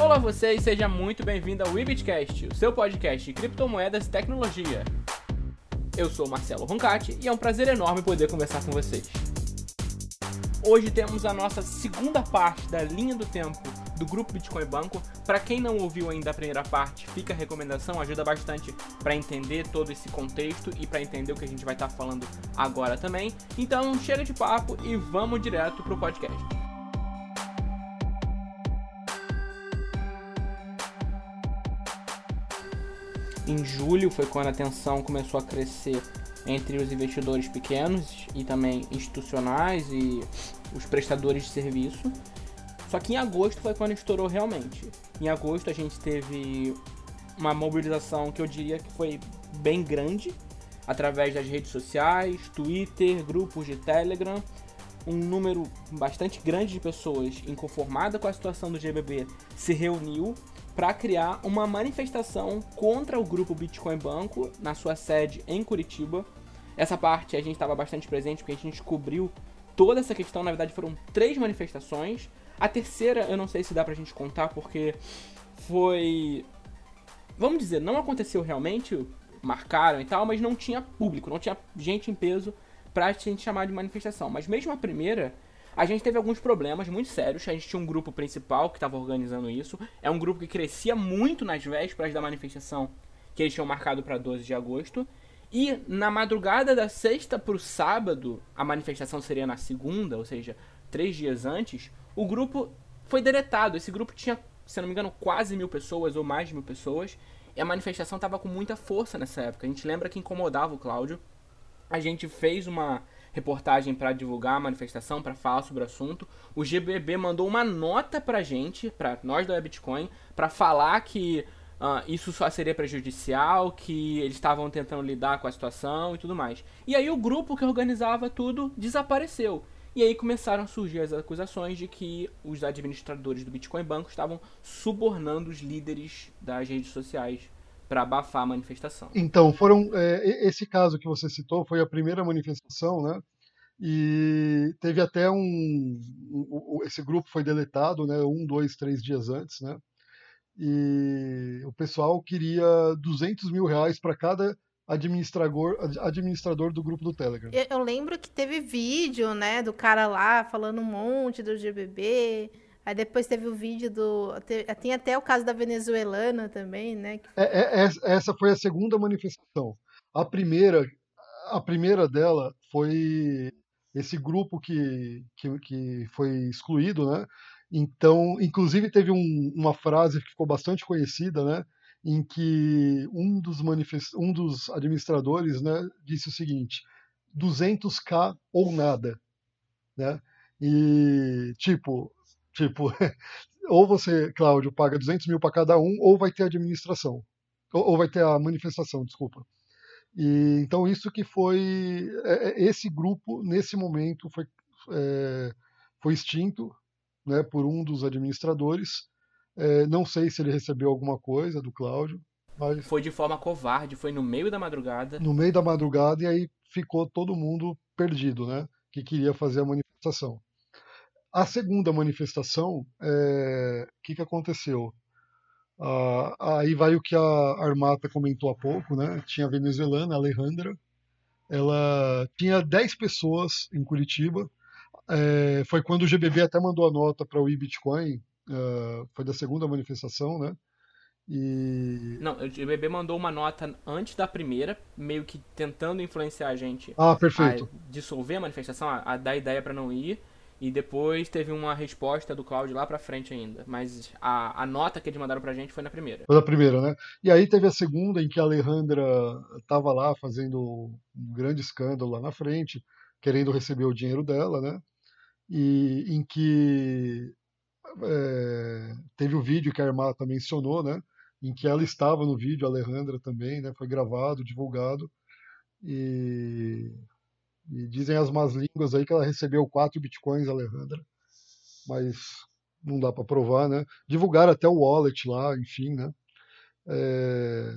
Olá você e seja muito bem-vindo ao Webitcast, o seu podcast de criptomoedas e tecnologia. Eu sou Marcelo Roncati e é um prazer enorme poder conversar com vocês. Hoje temos a nossa segunda parte da linha do tempo do grupo Bitcoin Banco. Para quem não ouviu ainda a primeira parte, fica a recomendação, ajuda bastante para entender todo esse contexto e para entender o que a gente vai estar tá falando agora também. Então, chega de papo e vamos direto pro podcast. Em julho foi quando a tensão começou a crescer entre os investidores pequenos e também institucionais e os prestadores de serviço. Só que em agosto foi quando estourou realmente. Em agosto a gente teve uma mobilização que eu diria que foi bem grande, através das redes sociais, Twitter, grupos de Telegram. Um número bastante grande de pessoas inconformada com a situação do GBB se reuniu para criar uma manifestação contra o grupo Bitcoin Banco na sua sede em Curitiba. Essa parte a gente estava bastante presente porque a gente descobriu toda essa questão. Na verdade, foram três manifestações. A terceira, eu não sei se dá pra gente contar, porque foi. Vamos dizer, não aconteceu realmente, marcaram e tal, mas não tinha público, não tinha gente em peso pra gente chamar de manifestação. Mas mesmo a primeira, a gente teve alguns problemas muito sérios. A gente tinha um grupo principal que estava organizando isso. É um grupo que crescia muito nas vésperas da manifestação que eles tinham marcado para 12 de agosto. E na madrugada da sexta para o sábado, a manifestação seria na segunda, ou seja, três dias antes o grupo foi deletado. Esse grupo tinha, se não me engano, quase mil pessoas ou mais de mil pessoas. E a manifestação estava com muita força nessa época. A gente lembra que incomodava o Cláudio. A gente fez uma reportagem para divulgar a manifestação, para falar sobre o assunto. O GBB mandou uma nota pra gente, para nós da Bitcoin, para falar que uh, isso só seria prejudicial, que eles estavam tentando lidar com a situação e tudo mais. E aí o grupo que organizava tudo desapareceu. E aí começaram a surgir as acusações de que os administradores do Bitcoin Banco estavam subornando os líderes das redes sociais para abafar a manifestação. Então, foram é, esse caso que você citou foi a primeira manifestação, né? E teve até um, um, esse grupo foi deletado, né? Um, dois, três dias antes, né? E o pessoal queria 200 mil reais para cada administrador, administrador do grupo do Telegram. Eu, eu, lembro que teve vídeo, né, do cara lá falando um monte do GBB. Aí depois teve o vídeo do. Tem até o caso da venezuelana também, né? É, é, essa foi a segunda manifestação. A primeira, a primeira dela foi esse grupo que, que, que foi excluído, né? Então, inclusive teve um, uma frase que ficou bastante conhecida, né? em que um dos, manifest... um dos administradores né, disse o seguinte: 200k ou nada. Né? E, tipo, tipo ou você, Cláudio, paga 200 mil para cada um, ou vai ter administração. Ou, ou vai ter a manifestação, desculpa. E, então, isso que foi. É, é, esse grupo, nesse momento, foi, é, foi extinto né, por um dos administradores. É, não sei se ele recebeu alguma coisa do Cláudio. Mas... Foi de forma covarde, foi no meio da madrugada. No meio da madrugada, e aí ficou todo mundo perdido, né? Que queria fazer a manifestação. A segunda manifestação, o é... que, que aconteceu? Ah, aí vai o que a Armata comentou há pouco, né? Tinha a venezuelana, a Alejandra. Ela tinha 10 pessoas em Curitiba. É... foi quando o GBB até mandou a nota para o eBitcoin Uh, foi da segunda manifestação, né? E... Não, o BB mandou uma nota antes da primeira, meio que tentando influenciar a gente ah, perfeito. a dissolver a manifestação, a, a dar ideia para não ir. E depois teve uma resposta do Cláudio lá pra frente ainda. Mas a, a nota que eles mandaram pra gente foi na primeira. Foi na primeira, né? E aí teve a segunda em que a Alejandra tava lá fazendo um grande escândalo lá na frente, querendo receber o dinheiro dela, né? E em que é, teve o vídeo que a Armata mencionou, né? Em que ela estava no vídeo, a Alejandra também, né? Foi gravado, divulgado. E, e dizem as más línguas aí que ela recebeu 4 bitcoins, Alejandra. Mas não dá para provar, né? Divulgaram até o wallet lá, enfim, né? É,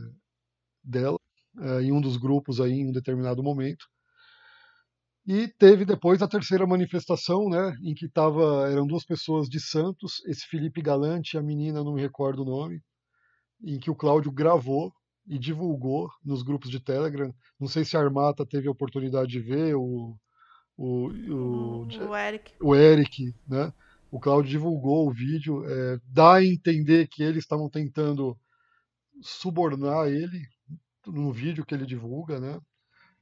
dela, é, em um dos grupos aí em um determinado momento. E teve depois a terceira manifestação, né, em que tava, eram duas pessoas de Santos, esse Felipe Galante e a menina, não me recordo o nome, em que o Cláudio gravou e divulgou nos grupos de Telegram. Não sei se a Armata teve a oportunidade de ver, o, o, o, o Eric. o Eric, né? O Cláudio divulgou o vídeo, é, dá a entender que eles estavam tentando subornar ele no vídeo que ele divulga, né?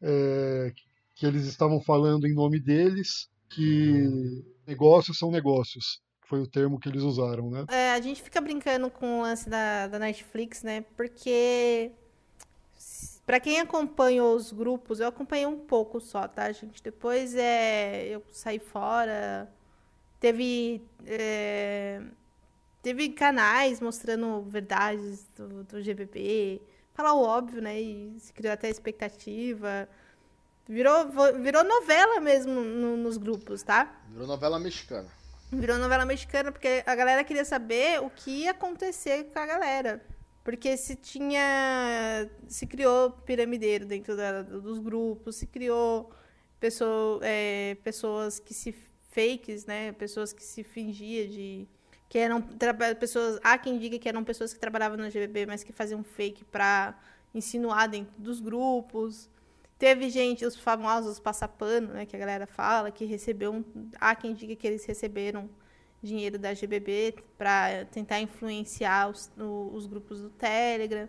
É, que eles estavam falando em nome deles, que negócios são negócios, foi o termo que eles usaram, né? É, a gente fica brincando com o lance da, da Netflix, né? Porque para quem acompanhou os grupos, eu acompanhei um pouco só, tá, gente? Depois é, eu saí fora. Teve é, teve canais mostrando verdades do, do GBB, falar o óbvio, né? E se criou até expectativa. Virou, virou novela mesmo no, nos grupos, tá? Virou novela mexicana. Virou novela mexicana porque a galera queria saber o que ia acontecer com a galera. Porque se tinha. Se criou piramideiro dentro da, dos grupos, se criou pessoa, é, pessoas que se. fakes, né? Pessoas que se fingia de. Que eram pessoas. Há quem diga que eram pessoas que trabalhavam no GBB, mas que faziam fake pra insinuar dentro dos grupos. Teve gente, os famosos passapano, né, que a galera fala, que recebeu um, há quem diga que eles receberam dinheiro da GBB para tentar influenciar os, os grupos do Telegram.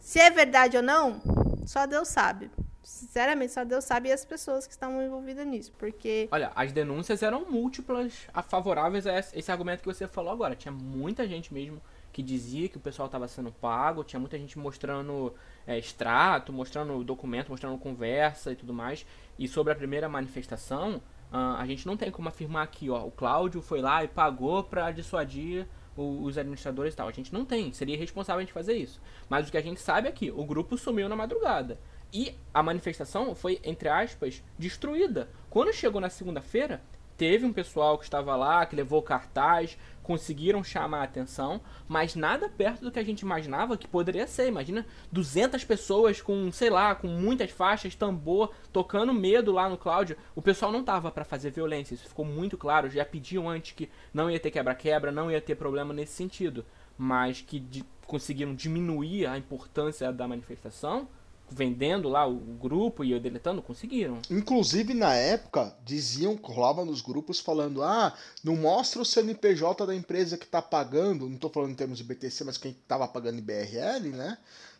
Se é verdade ou não, só Deus sabe. Sinceramente, só Deus sabe e as pessoas que estão envolvidas nisso, porque... Olha, as denúncias eram múltiplas a favoráveis a esse argumento que você falou agora. Tinha muita gente mesmo que dizia que o pessoal estava sendo pago, tinha muita gente mostrando é, extrato, mostrando documento, mostrando conversa e tudo mais. E sobre a primeira manifestação, uh, a gente não tem como afirmar aqui, ó, o Cláudio foi lá e pagou para dissuadir o, os administradores e tal. A gente não tem, seria irresponsável a gente fazer isso. Mas o que a gente sabe é que o grupo sumiu na madrugada. E a manifestação foi, entre aspas, destruída. Quando chegou na segunda-feira, Teve um pessoal que estava lá, que levou cartaz, conseguiram chamar a atenção, mas nada perto do que a gente imaginava que poderia ser. Imagina 200 pessoas com, sei lá, com muitas faixas, tambor, tocando medo lá no Cláudio. O pessoal não tava para fazer violência, isso ficou muito claro. Já pediam antes que não ia ter quebra-quebra, não ia ter problema nesse sentido, mas que conseguiram diminuir a importância da manifestação vendendo lá o grupo e eu deletando, conseguiram. Inclusive, na época, diziam, rolava nos grupos falando, ah, não mostra o CNPJ da empresa que tá pagando, não tô falando em termos de BTC, mas quem tava pagando em BRL, né?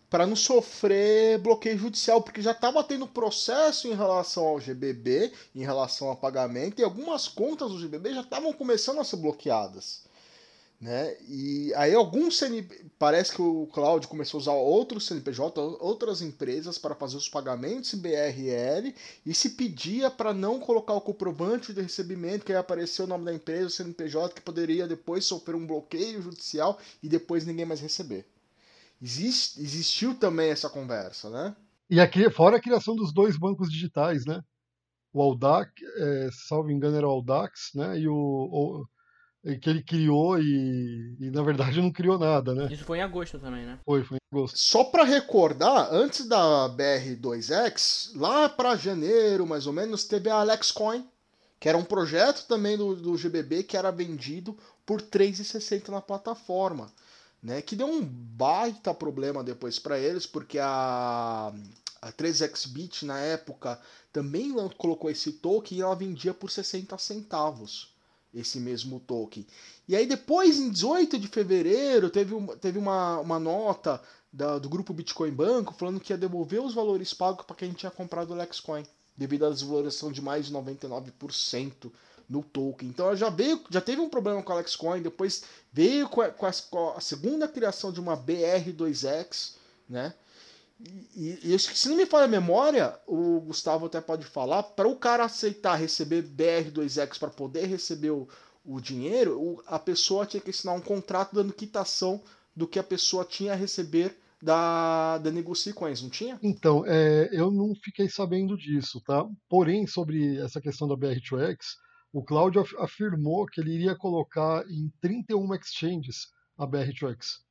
Para não sofrer bloqueio judicial, porque já estava tendo processo em relação ao GBB, em relação a pagamento, e algumas contas do GBB já estavam começando a ser bloqueadas. Né? E aí alguns CNP... parece que o Cláudio começou a usar outros CNPJ, outras empresas para fazer os pagamentos em BRL e se pedia para não colocar o comprovante de recebimento que aí apareceu o nome da empresa, o CNPJ que poderia depois sofrer um bloqueio judicial e depois ninguém mais receber. Existe, existiu também essa conversa, né? E aqui fora a criação dos dois bancos digitais, né? O Audax, é, salvo engano era o Audax, né? E o, o que ele criou e, e, na verdade não criou nada, né? Isso foi em agosto também, né? Foi, foi em agosto. Só para recordar, antes da BR2X, lá para janeiro, mais ou menos, teve a AlexCoin, que era um projeto também do, do GBB que era vendido por 3,60 na plataforma, né? Que deu um baita problema depois para eles, porque a a 3xBit na época também colocou esse token e ela vendia por 60 centavos esse mesmo token. E aí depois, em 18 de fevereiro, teve, uma, teve uma, uma nota da, do grupo Bitcoin Banco falando que ia devolver os valores pagos para quem tinha comprado o Lexcoin, devido à desvalorização de mais de 99% no token. Então já veio, já teve um problema com a Lexcoin, depois veio com a, com a, com a segunda criação de uma BR2X, né? E, e, se não me falha a memória, o Gustavo até pode falar, para o cara aceitar receber BR2X para poder receber o, o dinheiro, o, a pessoa tinha que assinar um contrato dando quitação do que a pessoa tinha a receber da, da Negocicoins, não tinha? Então, é, eu não fiquei sabendo disso, tá? Porém, sobre essa questão da BR2X, o Cláudio afirmou que ele iria colocar em 31 exchanges a BR2X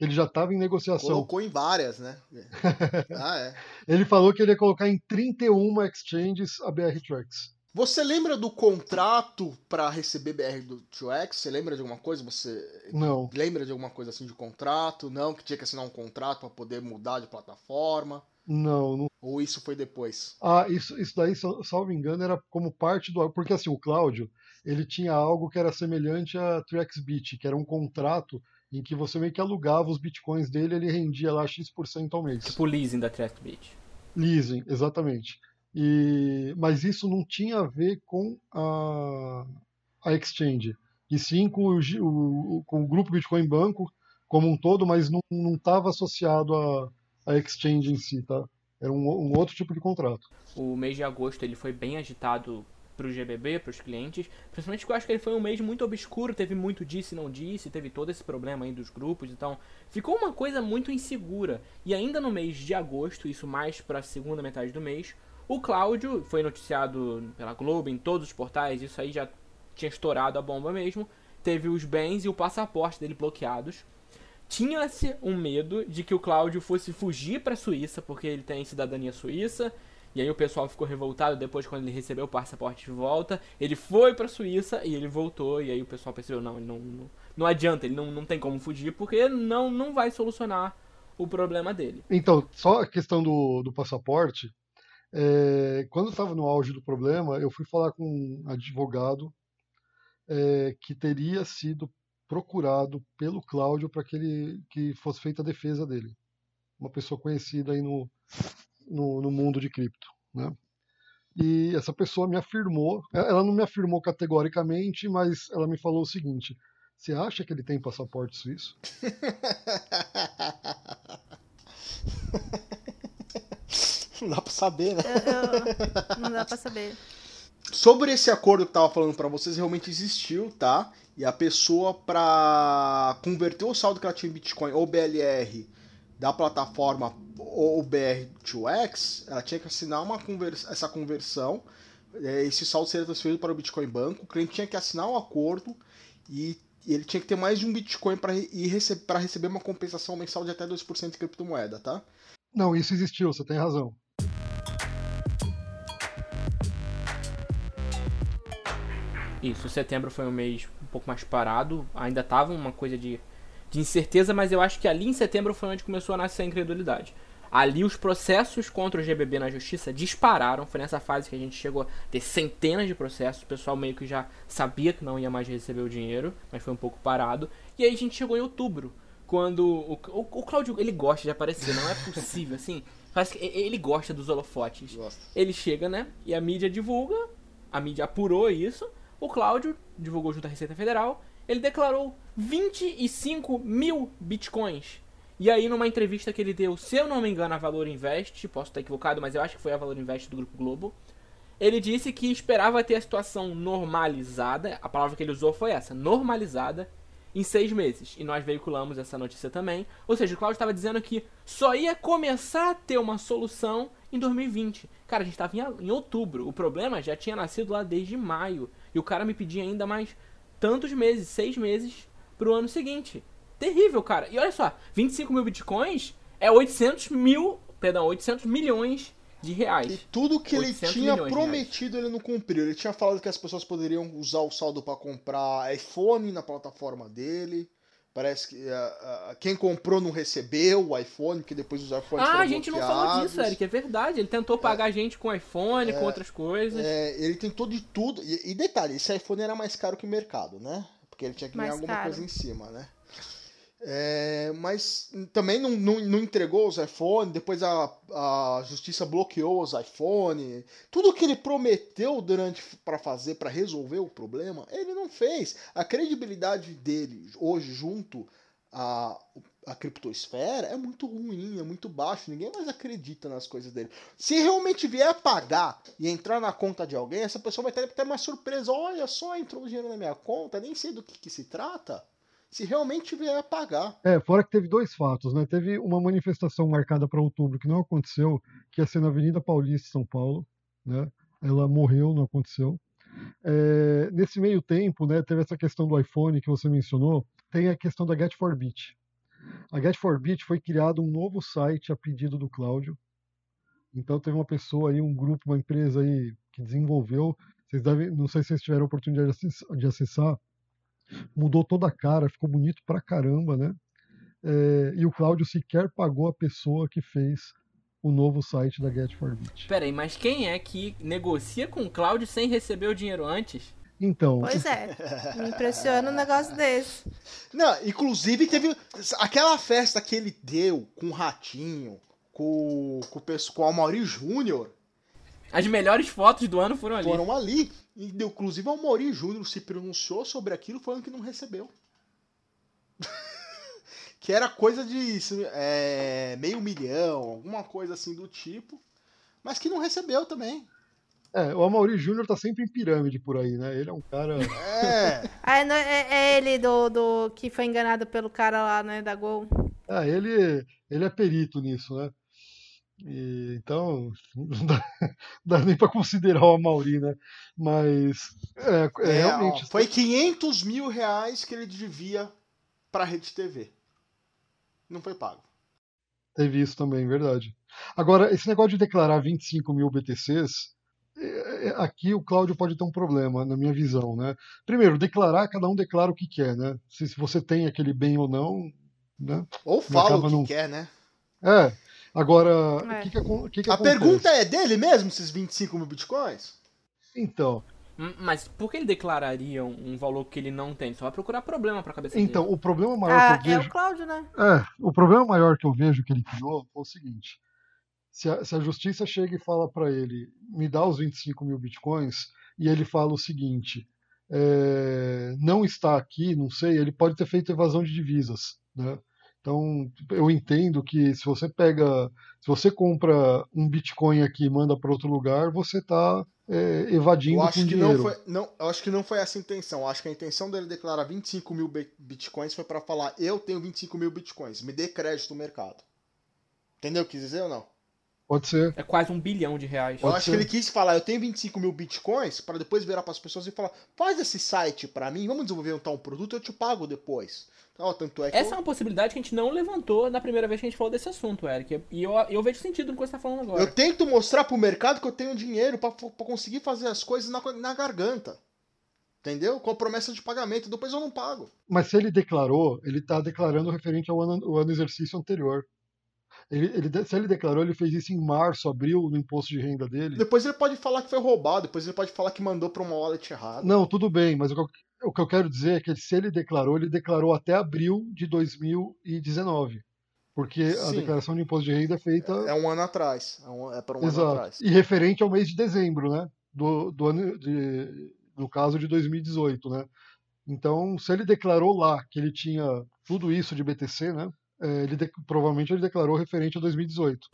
ele já estava em negociação. Colocou em várias, né? ah, é. Ele falou que ele ia colocar em 31 exchanges a BR Tracks. Você lembra do contrato para receber BR do 2X? Você lembra de alguma coisa? Você não lembra de alguma coisa assim de contrato? Não, que tinha que assinar um contrato para poder mudar de plataforma? Não, não. Ou isso foi depois? Ah, isso, isso daí, salvo engano, era como parte do. Porque assim, o Cláudio, ele tinha algo que era semelhante a 3xBit, que era um contrato em que você meio que alugava os bitcoins dele ele rendia lá X% ao mês. Tipo o leasing da 3xBit. Leasing, exatamente. E, mas isso não tinha a ver com a, a exchange, e sim com o, o, com o grupo Bitcoin Banco como um todo, mas não estava associado a, a exchange em si, tá? Era um, um, outro tipo de contrato. O mês de agosto ele foi bem agitado para o GBB, para os clientes, principalmente porque eu acho que ele foi um mês muito obscuro, teve muito disse não disse, teve todo esse problema aí dos grupos, então ficou uma coisa muito insegura. E ainda no mês de agosto, isso mais para a segunda metade do mês, o Cláudio foi noticiado pela Globo, em todos os portais, isso aí já tinha estourado a bomba mesmo. Teve os bens e o passaporte dele bloqueados. Tinha-se um medo de que o Cláudio fosse fugir para a Suíça, porque ele tem cidadania suíça. E aí o pessoal ficou revoltado depois quando ele recebeu o passaporte de volta. Ele foi para a Suíça e ele voltou. E aí o pessoal percebeu: não, não, não, não adianta, ele não, não tem como fugir, porque não, não vai solucionar o problema dele. Então, só a questão do, do passaporte, é, quando estava no auge do problema, eu fui falar com um advogado é, que teria sido procurado pelo Cláudio para que ele que fosse feita a defesa dele, uma pessoa conhecida aí no, no, no mundo de cripto, né? E essa pessoa me afirmou, ela não me afirmou categoricamente, mas ela me falou o seguinte: você acha que ele tem passaporte suíço? Não dá pra saber, né? Eu, eu, não dá pra saber. Sobre esse acordo que eu tava falando para vocês, realmente existiu, tá? E a pessoa, pra converter o saldo que ela tinha em Bitcoin ou BLR da plataforma ou BR2X, ela tinha que assinar uma convers essa conversão. É, esse saldo seria transferido para o Bitcoin Banco. O cliente tinha que assinar um acordo e ele tinha que ter mais de um Bitcoin para rece receber uma compensação mensal de até 2% de criptomoeda, tá? Não, isso existiu, você tem razão. Isso, setembro foi um mês um pouco mais parado, ainda tava uma coisa de, de incerteza, mas eu acho que ali em setembro foi onde começou a nascer a incredulidade. Ali os processos contra o GBB na justiça dispararam, foi nessa fase que a gente chegou a ter centenas de processos, o pessoal meio que já sabia que não ia mais receber o dinheiro, mas foi um pouco parado. E aí a gente chegou em outubro, quando o, o, o Claudio, ele gosta de aparecer, não é possível, assim, parece que ele gosta dos holofotes. Ele chega, né, e a mídia divulga, a mídia apurou isso, o Cláudio divulgou junto à Receita Federal, ele declarou 25 mil bitcoins. E aí, numa entrevista que ele deu, se eu não me engano, a Valor Invest, posso estar equivocado, mas eu acho que foi a Valor Invest do Grupo Globo, ele disse que esperava ter a situação normalizada, a palavra que ele usou foi essa, normalizada, em seis meses. E nós veiculamos essa notícia também. Ou seja, o Cláudio estava dizendo que só ia começar a ter uma solução em 2020. Cara, a gente estava em, em outubro. O problema já tinha nascido lá desde maio. E o cara me pedia ainda mais tantos meses, seis meses, pro ano seguinte. Terrível, cara. E olha só, 25 mil bitcoins é 800 mil, perdão, 800 milhões de reais. E tudo que ele tinha prometido ele não cumpriu. Ele tinha falado que as pessoas poderiam usar o saldo para comprar iPhone na plataforma dele. Parece que uh, uh, quem comprou não recebeu o iPhone, porque depois os iPhones Ah, a gente não falou disso, Eric, é verdade. Ele tentou pagar a gente com iPhone, é, com outras coisas. É, ele tentou de tudo. E, e, detalhe, esse iPhone era mais caro que o mercado, né? Porque ele tinha que ganhar alguma caro. coisa em cima, né? É, mas também não, não, não, entregou os iPhone, depois a, a justiça bloqueou os iPhone. Tudo que ele prometeu durante para fazer, para resolver o problema, ele não fez. A credibilidade dele hoje junto à, à criptosfera é muito ruim, é muito baixo. Ninguém mais acredita nas coisas dele. Se realmente vier pagar e entrar na conta de alguém, essa pessoa vai ter até uma surpresa. Olha só, entrou dinheiro na minha conta, nem sei do que, que se trata se realmente vier a pagar. É, fora que teve dois fatos, né? Teve uma manifestação marcada para outubro que não aconteceu, que ia ser na Avenida Paulista, São Paulo, né? Ela morreu, não aconteceu. É, nesse meio tempo, né, teve essa questão do iPhone que você mencionou, tem a questão da Get for Bit. A Get4Bit foi criado um novo site a pedido do Cláudio. Então teve uma pessoa aí, um grupo, uma empresa aí que desenvolveu. Vocês devem, não sei se vocês tiveram a oportunidade de acessar. Mudou toda a cara, ficou bonito pra caramba, né? É, e o Cláudio sequer pagou a pessoa que fez o novo site da Get4Bit. Peraí, mas quem é que negocia com o Cláudio sem receber o dinheiro antes? Então. Pois é. Me impressiona um negócio desse. Não, inclusive teve aquela festa que ele deu com o Ratinho, com, com, com o Amaury Júnior. As melhores fotos do ano foram ali. Foram ali. E, inclusive, o Amaury Júnior se pronunciou sobre aquilo falando que não recebeu. que era coisa de é, meio milhão, alguma coisa assim do tipo. Mas que não recebeu também. É, o Amaury Júnior tá sempre em pirâmide por aí, né? Ele é um cara. É. é, é, é, ele do, do que foi enganado pelo cara lá, né, da Gol. Ah, ele, ele é perito nisso, né? E, então, não dá, dá nem para considerar o Amaury, né? Mas, é, é, realmente. Ó, foi 500 mil reais que ele devia pra Rede TV. Não foi pago. Teve isso também, verdade. Agora, esse negócio de declarar 25 mil BTCs é, é, aqui o Cláudio pode ter um problema, na minha visão, né? Primeiro, declarar, cada um declara o que quer, né? Se, se você tem aquele bem ou não, né? Ou fala o que não... quer, né? É. Agora, o é. que, que, que, que A acontece? pergunta é dele mesmo, esses 25 mil bitcoins? Então. Hum, mas por que ele declararia um valor que ele não tem? Só vai procurar problema pra cabeça então, dele. o problema maior ah, que eu vejo... É o Cláudio, né? É, o problema maior que eu vejo que ele criou foi o seguinte se a, se a justiça chega e fala para ele, me dá os 25 mil bitcoins, e ele fala o seguinte, é, não está aqui, não sei, ele pode ter feito evasão de divisas, né? Então, eu entendo que se você pega, se você compra um Bitcoin aqui e manda para outro lugar, você está é, evadindo eu acho que dinheiro. Não foi, não, eu acho que não foi essa a intenção. Eu acho que a intenção dele declarar 25 mil Bitcoins foi para falar: eu tenho 25 mil Bitcoins, me dê crédito no mercado. Entendeu o que quis dizer ou não? Pode ser. É quase um bilhão de reais. Eu acho ser. que ele quis falar, eu tenho 25 mil bitcoins, para depois virar para as pessoas e falar, faz esse site para mim, vamos desenvolver um tal produto, eu te pago depois. Então, tanto é Essa eu... é uma possibilidade que a gente não levantou na primeira vez que a gente falou desse assunto, Eric. E eu, eu vejo sentido no que você está falando agora. Eu tento mostrar pro mercado que eu tenho dinheiro para conseguir fazer as coisas na, na garganta. Entendeu? Com a promessa de pagamento, depois eu não pago. Mas se ele declarou, ele está declarando referente ao ano, ao ano exercício anterior. Ele, ele, se ele declarou, ele fez isso em março, abril, no imposto de renda dele. Depois ele pode falar que foi roubado, depois ele pode falar que mandou para uma wallet errada. Não, tudo bem, mas o que, eu, o que eu quero dizer é que se ele declarou, ele declarou até abril de 2019. Porque Sim. a declaração de imposto de renda é feita. É, é um ano atrás. É, um, é para um Exato. ano atrás. E referente ao mês de dezembro, né? Do, do ano de, no caso de 2018, né? Então, se ele declarou lá que ele tinha tudo isso de BTC, né? É, ele de, provavelmente ele declarou referente a 2018.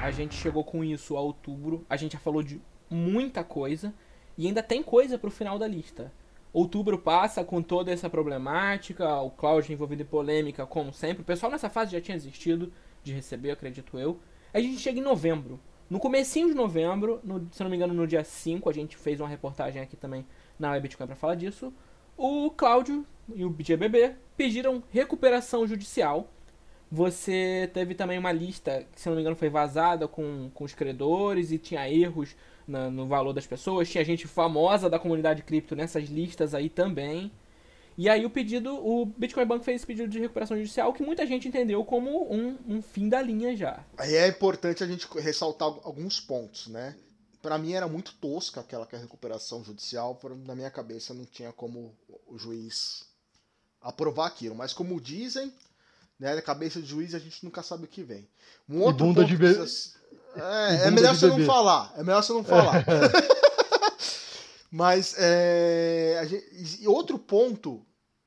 A gente chegou com isso a outubro, a gente já falou de muita coisa e ainda tem coisa para o final da lista. Outubro passa com toda essa problemática, o Cláudio envolvido em polêmica, como sempre. O pessoal nessa fase já tinha existido de receber, acredito eu. A gente chega em novembro. No comecinho de novembro, no, se não me engano no dia 5, a gente fez uma reportagem aqui também na Web Bitcoin para falar disso o Cláudio e o GBB pediram recuperação judicial. Você teve também uma lista que, se não me engano, foi vazada com, com os credores e tinha erros na, no valor das pessoas. Tinha gente famosa da comunidade cripto nessas listas aí também. E aí o pedido, o Bitcoin Bank fez esse pedido de recuperação judicial que muita gente entendeu como um, um fim da linha já. Aí é importante a gente ressaltar alguns pontos, né? Para mim era muito tosca aquela que é a recuperação judicial, na minha cabeça não tinha como o juiz aprovar aquilo, mas como dizem, né, na cabeça do juiz a gente nunca sabe o que vem. Um outro bunda ponto de be... precisa... é, é, melhor você não falar, é melhor você não falar. mas é, gente... outro ponto,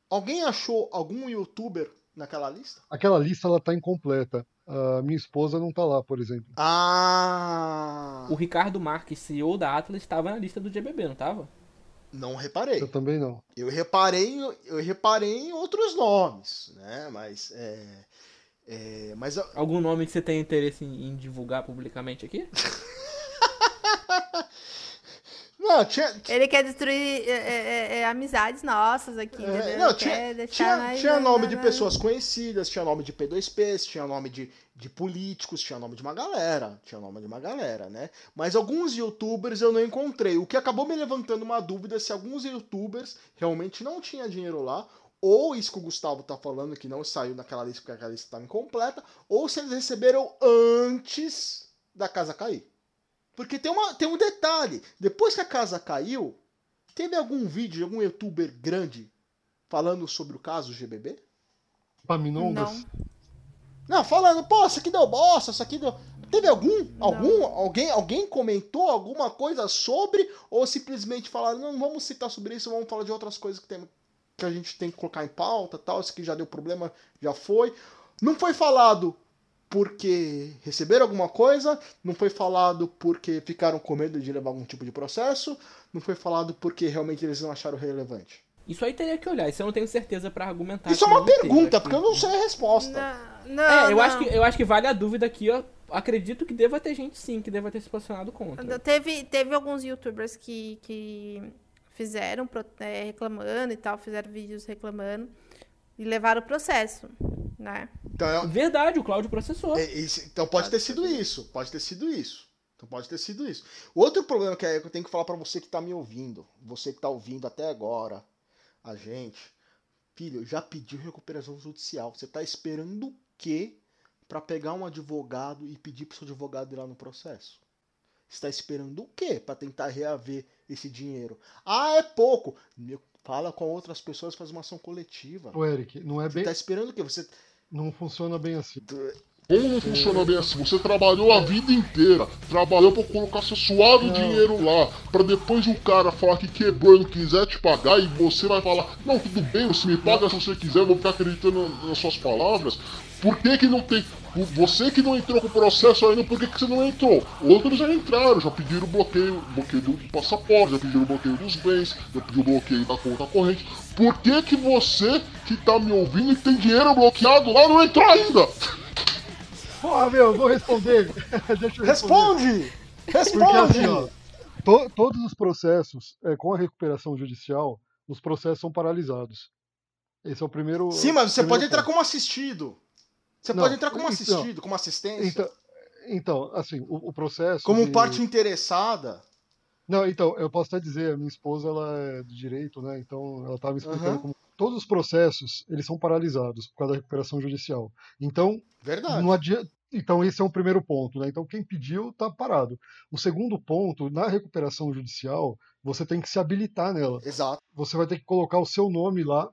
alguém achou algum youtuber naquela lista? Aquela lista ela tá incompleta. A minha esposa não tá lá, por exemplo. Ah! O Ricardo Marques, CEO da Atlas, estava na lista do GBB, não estava? Não reparei. Eu também não. Eu reparei, eu reparei em outros nomes, né? Mas é, é mas algum nome que você tem interesse em, em divulgar publicamente aqui? Não, tinha, Ele quer destruir é, é, é, amizades nossas aqui, É, não, tinha, tinha, nós tinha nome de pessoas conhecidas, tinha nome de P2Ps, tinha nome de, de políticos, tinha nome de uma galera, tinha nome de uma galera, né? Mas alguns youtubers eu não encontrei, o que acabou me levantando uma dúvida se alguns youtubers realmente não tinham dinheiro lá, ou isso que o Gustavo tá falando, que não saiu naquela lista porque aquela lista estava incompleta, ou se eles receberam antes da casa cair. Porque tem, uma, tem um detalhe, depois que a casa caiu, teve algum vídeo de algum youtuber grande falando sobre o caso GBB? Paminondas? Não. Não, falando, pô, isso aqui deu bosta, isso aqui deu. Teve algum? Não. Algum? Alguém, alguém comentou alguma coisa sobre? Ou simplesmente falaram, não, vamos citar sobre isso, vamos falar de outras coisas que, tem, que a gente tem que colocar em pauta tal, isso aqui já deu problema, já foi. Não foi falado porque receberam alguma coisa, não foi falado porque ficaram com medo de levar algum tipo de processo, não foi falado porque realmente eles não acharam relevante. Isso aí teria que olhar, isso eu não tenho certeza pra argumentar. Isso é uma inteiro pergunta, porque eu não sei a resposta. Não, não, É, eu não. acho, que, eu acho que vale a dúvida aqui, eu acredito que deva ter gente sim, que deva ter se posicionado contra. Teve, teve alguns youtubers que, que fizeram é, reclamando e tal, fizeram vídeos reclamando e levaram o processo, né? Então, é- Verdade, o Cláudio processou. É, esse- então pode ter sido isso, pode ter sido isso. Então pode ter sido isso. Outro problema que, é, que eu tenho que falar pra você que tá me ouvindo, você que tá ouvindo até agora, a gente, filho, já pediu recuperação judicial. Você tá esperando o quê pra pegar um advogado e pedir pro seu advogado ir lá no processo? Você tá esperando o quê pra tentar reaver esse dinheiro? Ah, é pouco. Fala com outras pessoas, faz uma ação coletiva. Ô, Eric, não é Você bem. tá esperando o quê? Você Não funciona bem assim. Como não funciona bem assim? Você trabalhou a vida inteira, trabalhou pra colocar seu suave Não. dinheiro lá, pra depois o cara falar que quebrou e não quiser te pagar e você vai falar, não, tudo bem, você me paga se você quiser, eu vou ficar acreditando nas suas palavras. Por que que não tem... Você que não entrou com o processo ainda, por que que você não entrou? Outros já entraram, já pediram bloqueio, bloqueio do passaporte, já pediram bloqueio dos bens, já pediram bloqueio da conta corrente. Por que que você que tá me ouvindo e tem dinheiro bloqueado lá não entrou ainda? Porra, meu, eu vou responder. Deixa eu responder. responde! Porque Responde! assim, ó, to- todos os processos, é, com a recuperação judicial, os processos são paralisados. Esse é o primeiro. Sim, mas você pode entrar ponto. como assistido. Você Não, pode entrar como então- assistido, como assistência, Então, então assim, o, o processo. como de- parte interessada. Não, então, eu posso até dizer, a minha esposa ela é de direito, né? Então ela estava me explicando Aham. como todos os processos eles são paralisados por causa da recuperação judicial. Então, Verdade. não adianta. Então, esse é um primeiro ponto, né? Então, quem pediu está parado. O segundo ponto, na recuperação judicial, você tem que se habilitar nela. Exato. Você vai ter que colocar o seu nome lá,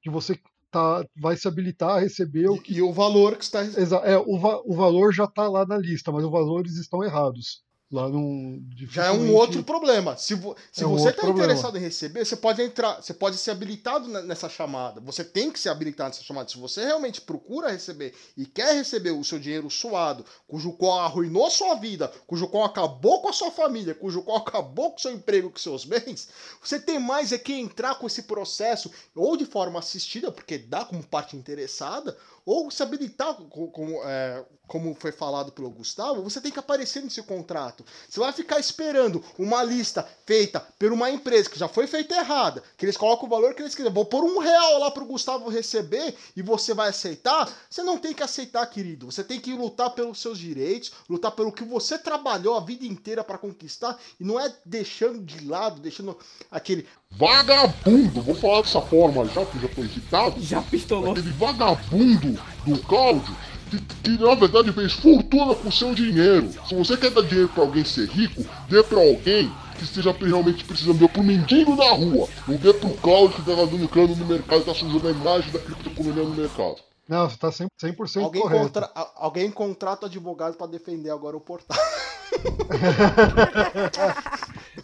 que você tá, vai se habilitar a receber o que. E, o valor que está. Exa- É, o, va- o valor já está lá na lista, mas os valores estão errados. Lá não. Já é um outro problema. Se, vo- se É um você está problema. interessado em receber, você pode entrar, você pode ser habilitado ne- nessa chamada. Você tem que ser habilitado nessa chamada. Se você realmente procura receber e quer receber o seu dinheiro suado, cujo qual arruinou sua vida, cujo qual acabou com a sua família, cujo qual acabou com o seu emprego, com seus bens, você tem mais é que entrar com esse processo ou de forma assistida, porque dá como parte interessada, ou se habilitar, co- como, é, como foi falado pelo Gustavo, você tem que aparecer nesse contrato. Você vai ficar esperando uma lista feita por uma empresa que já foi feita errada, que eles colocam o valor que eles quiserem. Vou pôr um real lá pro Gustavo receber e você vai aceitar? Você não tem que aceitar, querido. Você tem que lutar pelos seus direitos, lutar pelo que você trabalhou a vida inteira para conquistar e não é deixando de lado, deixando aquele. Vagabundo, vou falar dessa forma já, que já foi irritado. Já pistolou. Aquele vagabundo do Cláudio, que, que na verdade fez fortuna com seu dinheiro. Se você quer dar dinheiro pra alguém ser rico, dê pra alguém que esteja realmente precisando, dê pro mendigo da rua. Não dê pro Cláudio que tá dando cano no mercado e tá sujando a imagem da criptoeconomia no mercado. Não, você está 100%, 100 Alguém, correto. contra... alguém contrata advogado para defender agora o portal.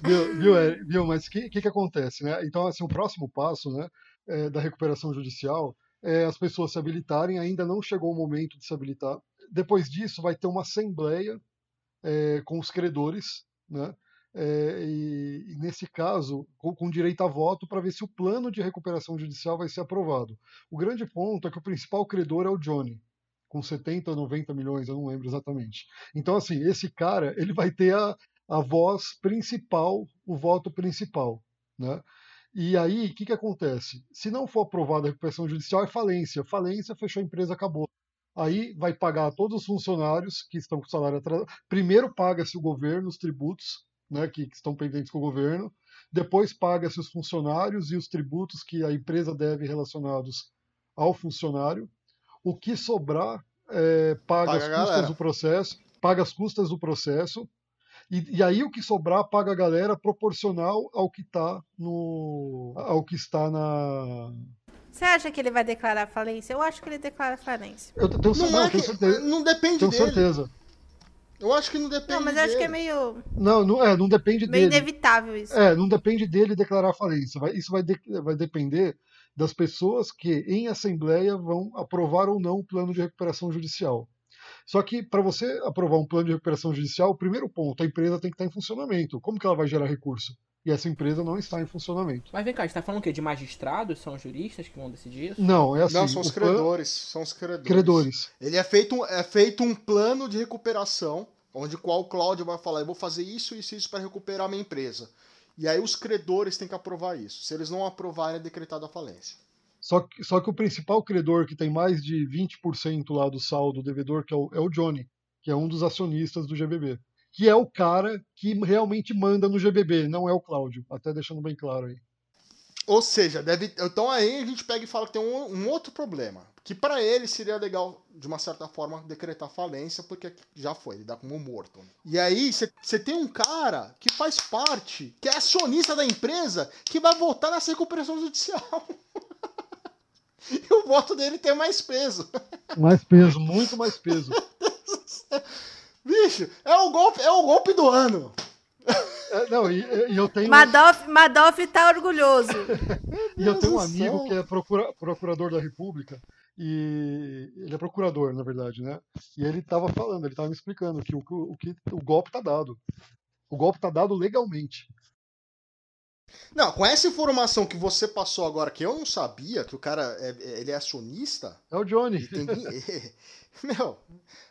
Viu, viu, é, viu, mas o que, que, que acontece, né? Então, assim, o próximo passo né, é, da recuperação judicial é as pessoas se habilitarem, ainda não chegou o momento de se habilitar. Depois disso, vai ter uma assembleia é, com os credores, né? É, e, e, nesse caso, com, com direito a voto para ver se o plano de recuperação judicial vai ser aprovado. O grande ponto é que o principal credor é o Johnny, com 70, 90 milhões, eu não lembro exatamente. Então, assim, esse cara, ele vai ter a, a voz principal, o voto principal. Né? E aí, o que, que acontece? Se não for aprovada a recuperação judicial, é falência. Falência, fechou a empresa, acabou. Aí vai pagar todos os funcionários que estão com salário atrasado. Primeiro paga-se o governo, os tributos né, que, que estão pendentes com o governo. Depois paga-se os funcionários e os tributos que a empresa deve relacionados ao funcionário. O que sobrar é, paga, paga as custas do processo, paga as custas do processo e, e, aí o que sobrar paga a galera proporcional ao que está no. ao que está na. Você acha que ele vai declarar falência? Eu acho que ele declara falência. Eu tenho, não, não, é tenho certeza. Não depende tenho dele. certeza. Eu acho que não depende Não, mas dele. acho que é meio. Não, não, é, não depende meio dele. inevitável isso. É, não depende dele declarar falência. Vai, isso vai, de, vai depender das pessoas que, em assembleia, vão aprovar ou não o plano de recuperação judicial. Só que para você aprovar um plano de recuperação judicial, o primeiro ponto, a empresa tem que estar em funcionamento. Como que ela vai gerar recurso? E essa empresa não está em funcionamento. Mas vem cá, a gente tá falando o quê? De magistrados? São juristas que vão decidir isso? Não, é assim. Não, são os credores. São os credores. Credores. Ele é feito, é feito um plano de recuperação, onde qual o Cláudio vai falar, eu vou fazer isso, isso e isso para recuperar a minha empresa. E aí os credores têm que aprovar isso. Se eles não aprovarem, é decretada a falência. Só que, só que o principal credor, que tem mais de 20% lá do saldo devedor, que é o, é o Johnny, que é um dos acionistas do GBB. Que é o cara que realmente manda no GBB, não é o Cláudio. Até deixando bem claro aí. Ou seja, deve. Então aí a gente pega e fala que tem um, um outro problema. Que para ele seria legal, de uma certa forma, decretar falência, porque já foi, ele dá como morto. E aí você tem um cara que faz parte, que é acionista da empresa, que vai votar nessa recuperação judicial. e o voto dele tem mais peso. Mais peso, muito mais peso. Bicho, é o golpe, é o golpe do ano. É, não, e, e, eu tenho. Madoff, Madoff tá orgulhoso. e eu tenho um amigo que é procura, procurador da República. E ele é procurador, na verdade, né? E ele estava falando, ele estava me explicando que o, o, que o golpe tá dado. O golpe tá dado legalmente. Não, com essa informação que você passou agora, que eu não sabia, que o cara é, é ele é acionista. É o Johnny. Tem... Meu,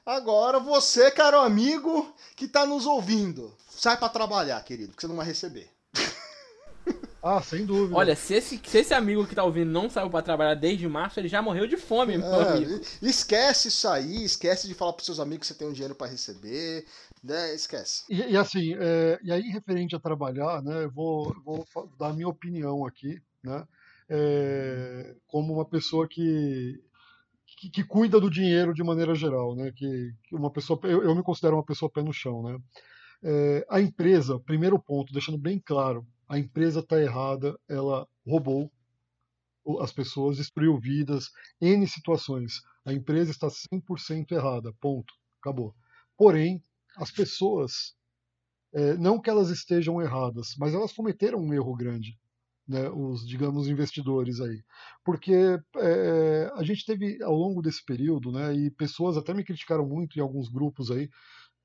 agora você, caro amigo, que tá nos ouvindo, sai para trabalhar, querido, que você não vai receber. Ah, sem dúvida. Olha, se esse, se esse amigo que tá ouvindo não saiu para trabalhar desde março, ele já morreu de fome, meu é, amigo. Esquece isso aí, esquece de falar pros seus amigos que você tem um dinheiro para receber, né? Esquece. E, e assim, é, e aí referente a trabalhar, né? Eu vou, vou dar a minha opinião aqui, né? É, como uma pessoa que, que, que, cuida do dinheiro de maneira geral, né? Que, que uma pessoa, eu, eu, me considero uma pessoa pé no chão, né? É, a empresa, primeiro ponto, deixando bem claro, a empresa está errada, ela roubou as pessoas, destruiu vidas, N situações. A empresa está 100% errada, ponto, acabou. Porém, as pessoas, é, não que elas estejam erradas, mas elas cometeram um erro grande, né, os, digamos, investidores aí. Porque é, a gente teve, ao longo desse período, né, e pessoas até me criticaram muito em alguns grupos aí,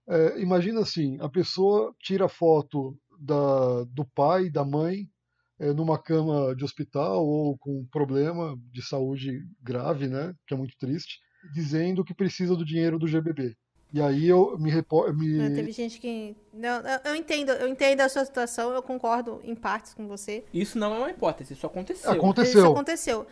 é, imagina assim, a pessoa tira foto da, do pai, da mãe, é, numa cama de hospital ou com um problema de saúde grave, né, que é muito triste, dizendo que precisa do dinheiro do GBB. E aí eu me reporto. Me... Teve gente que. Não, eu entendo, eu entendo a sua situação, eu concordo em partes com você. Isso não é uma hipótese, isso aconteceu. Aconteceu. Isso aconteceu.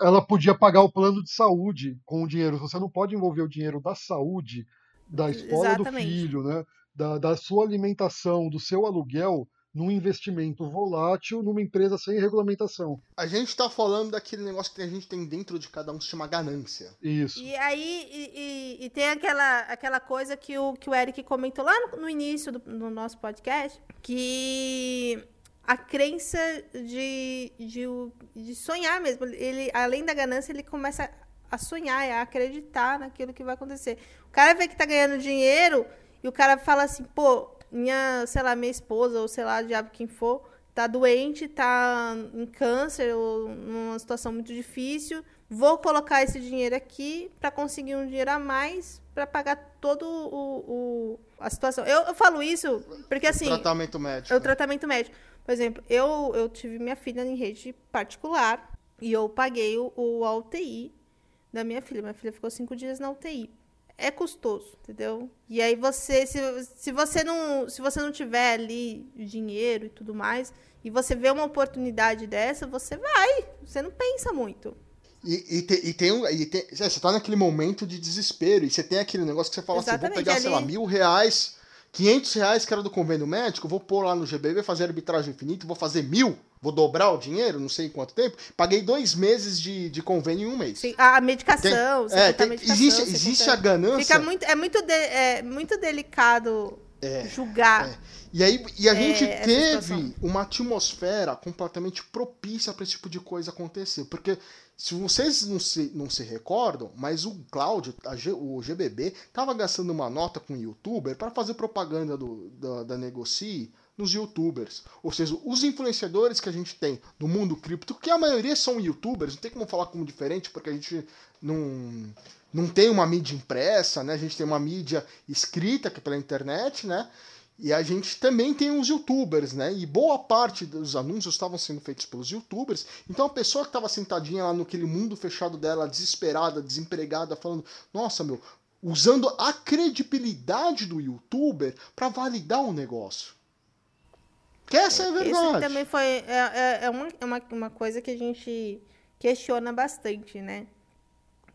Ela podia pagar o plano de saúde com o dinheiro. Você não pode envolver o dinheiro da saúde, da escola Exatamente. do filho, né? Da, da sua alimentação, do seu aluguel num investimento volátil numa empresa sem regulamentação. A gente está falando daquele negócio que a gente tem dentro de cada um que se chama ganância. Isso. E aí e, e, e tem aquela, aquela coisa que o, que o Eric comentou lá no, no início do, do nosso podcast, que a crença de, de, de sonhar mesmo. Ele, além da ganância, ele começa a sonhar, a acreditar naquilo que vai acontecer. O cara vê que tá ganhando dinheiro e o cara fala assim, pô, minha, sei lá, minha esposa, ou sei lá, diabo quem for, tá doente, tá em câncer, ou numa situação muito difícil, vou colocar esse dinheiro aqui para conseguir um dinheiro a mais para pagar todo o, o, a situação. Eu, eu falo isso porque assim. O tratamento médico. É o tratamento médico. Por exemplo, eu, eu tive minha filha em rede particular e eu paguei o, o UTI da minha filha. Minha filha ficou cinco dias na UTI é custoso, entendeu? E aí você, se, se você não, se você não tiver ali dinheiro e tudo mais, e você vê uma oportunidade dessa, você vai, você não pensa muito. E, e, te, e tem um. E tem, você tá naquele momento de desespero, e você tem aquele negócio que você fala Exatamente, assim: vou pegar, ali... sei lá, mil reais, 500 reais que era do convênio médico, vou pôr lá no GBV, fazer arbitragem infinita, vou fazer mil, vou dobrar o dinheiro, não sei em quanto tempo. Paguei dois meses de, de convênio em um mês. Sim, a medicação, tem, é, tem, medicação, existe, existe a ganância. Fica muito, é, muito de, é muito delicado é, julgar. É. E aí e a gente teve uma atmosfera completamente propícia para esse tipo de coisa acontecer. Porque se vocês não se, não se recordam, mas o Cláudio, G, o GBB, tava gastando uma nota com o youtuber para fazer propaganda do, da, da Negocie nos youtubers. Ou seja, os influenciadores que a gente tem no mundo cripto, que a maioria são youtubers, não tem como falar como diferente, porque a gente não, não tem uma mídia impressa, né? A gente tem uma mídia escrita que é pela internet, né? E a gente também tem os youtubers, né? E boa parte dos anúncios estavam sendo feitos pelos youtubers. Então a pessoa que estava sentadinha lá naquele mundo fechado dela, desesperada, desempregada, falando: Nossa, meu, usando a credibilidade do youtuber para validar o negócio. Que essa é a verdade. Isso também foi é, é, é uma, é uma, uma coisa que a gente questiona bastante, né?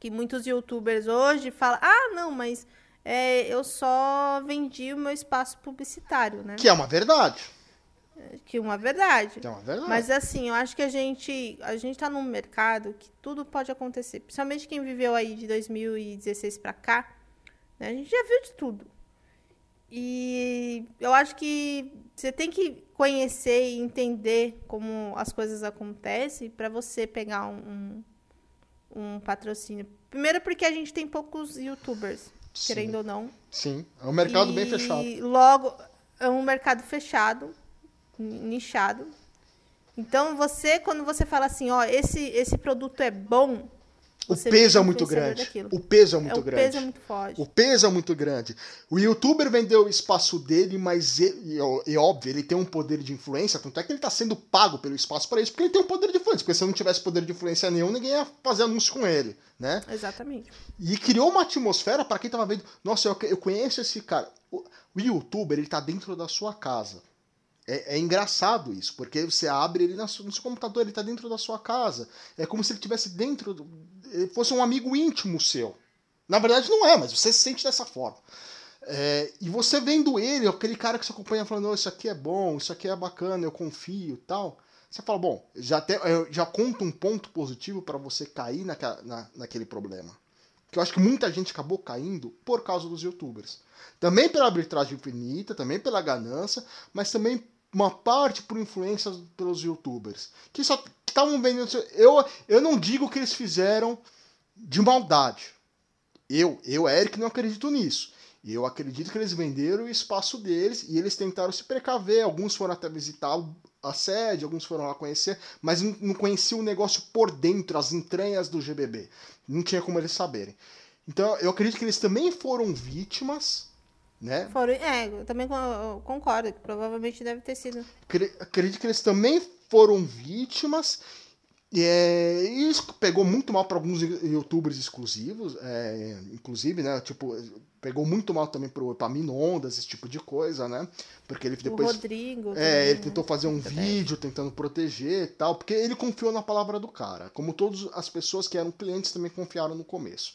Que muitos youtubers hoje falam: Ah, não, mas é, eu só vendi o meu espaço publicitário, né? Que é uma verdade. Que é uma verdade. Que é uma verdade. Mas assim, eu acho que a gente a gente tá num mercado que tudo pode acontecer. Principalmente quem viveu aí de 2016 para cá, né? A gente já viu de tudo. E eu acho que você tem que conhecer e entender como as coisas acontecem para você pegar um, um, um patrocínio. Primeiro porque a gente tem poucos youtubers querendo Sim. ou não. Sim, é um mercado e bem fechado. logo, é um mercado fechado, nichado. Então, você, quando você fala assim, ó, esse, esse produto é bom... O peso é muito grande. Daquilo. O peso é muito é, grande. O peso é muito forte. O peso é muito grande. O youtuber vendeu o espaço dele, mas ele, é óbvio, ele tem um poder de influência, tanto é que ele está sendo pago pelo espaço para isso, porque ele tem um poder de influência. Porque se não tivesse poder de influência nenhum, ninguém ia fazer anúncio com ele, né? Exatamente. E criou uma atmosfera para quem estava vendo. Nossa, eu, eu conheço esse cara. O, o youtuber, ele tá dentro da sua casa. É, é, engraçado isso, porque você abre ele no seu, computador, ele está dentro da sua casa. É como se ele estivesse dentro, do, ele fosse um amigo íntimo seu. Na verdade não é, mas você se sente dessa forma. É, e você vendo ele, aquele cara que você acompanha falando, oh, isso aqui é bom, isso aqui é bacana, eu confio tal. Você fala, bom, já, te, já conta um ponto positivo para você cair naquela, na, naquele problema. Que eu acho que muita gente acabou caindo por causa dos youtubers. Também pela arbitragem infinita, também pela ganância, mas também uma parte por influência pelos youtubers. Que só estavam vendendo. Eu, eu não digo que eles fizeram de maldade. Eu, eu, Eric, não acredito nisso. Eu acredito que eles venderam o espaço deles e eles tentaram se precaver. Alguns foram até visitar a sede, alguns foram lá conhecer, mas não, conheciam o negócio por dentro, as entranhas do GBB. Não tinha como eles saberem. Então, eu acredito que eles também foram vítimas né? Foram, é, eu também concordo, que provavelmente deve ter sido. Acredito que eles também foram vítimas. É, e isso pegou muito mal para alguns youtubers exclusivos, é, inclusive, né? Tipo, pegou muito mal também pro Epaminondas, esse tipo de coisa, né? Porque ele depois. O Rodrigo. É, também, ele tentou fazer um vídeo tentando proteger e tal, porque ele confiou na palavra do cara. Como todas as pessoas que eram clientes também confiaram no começo.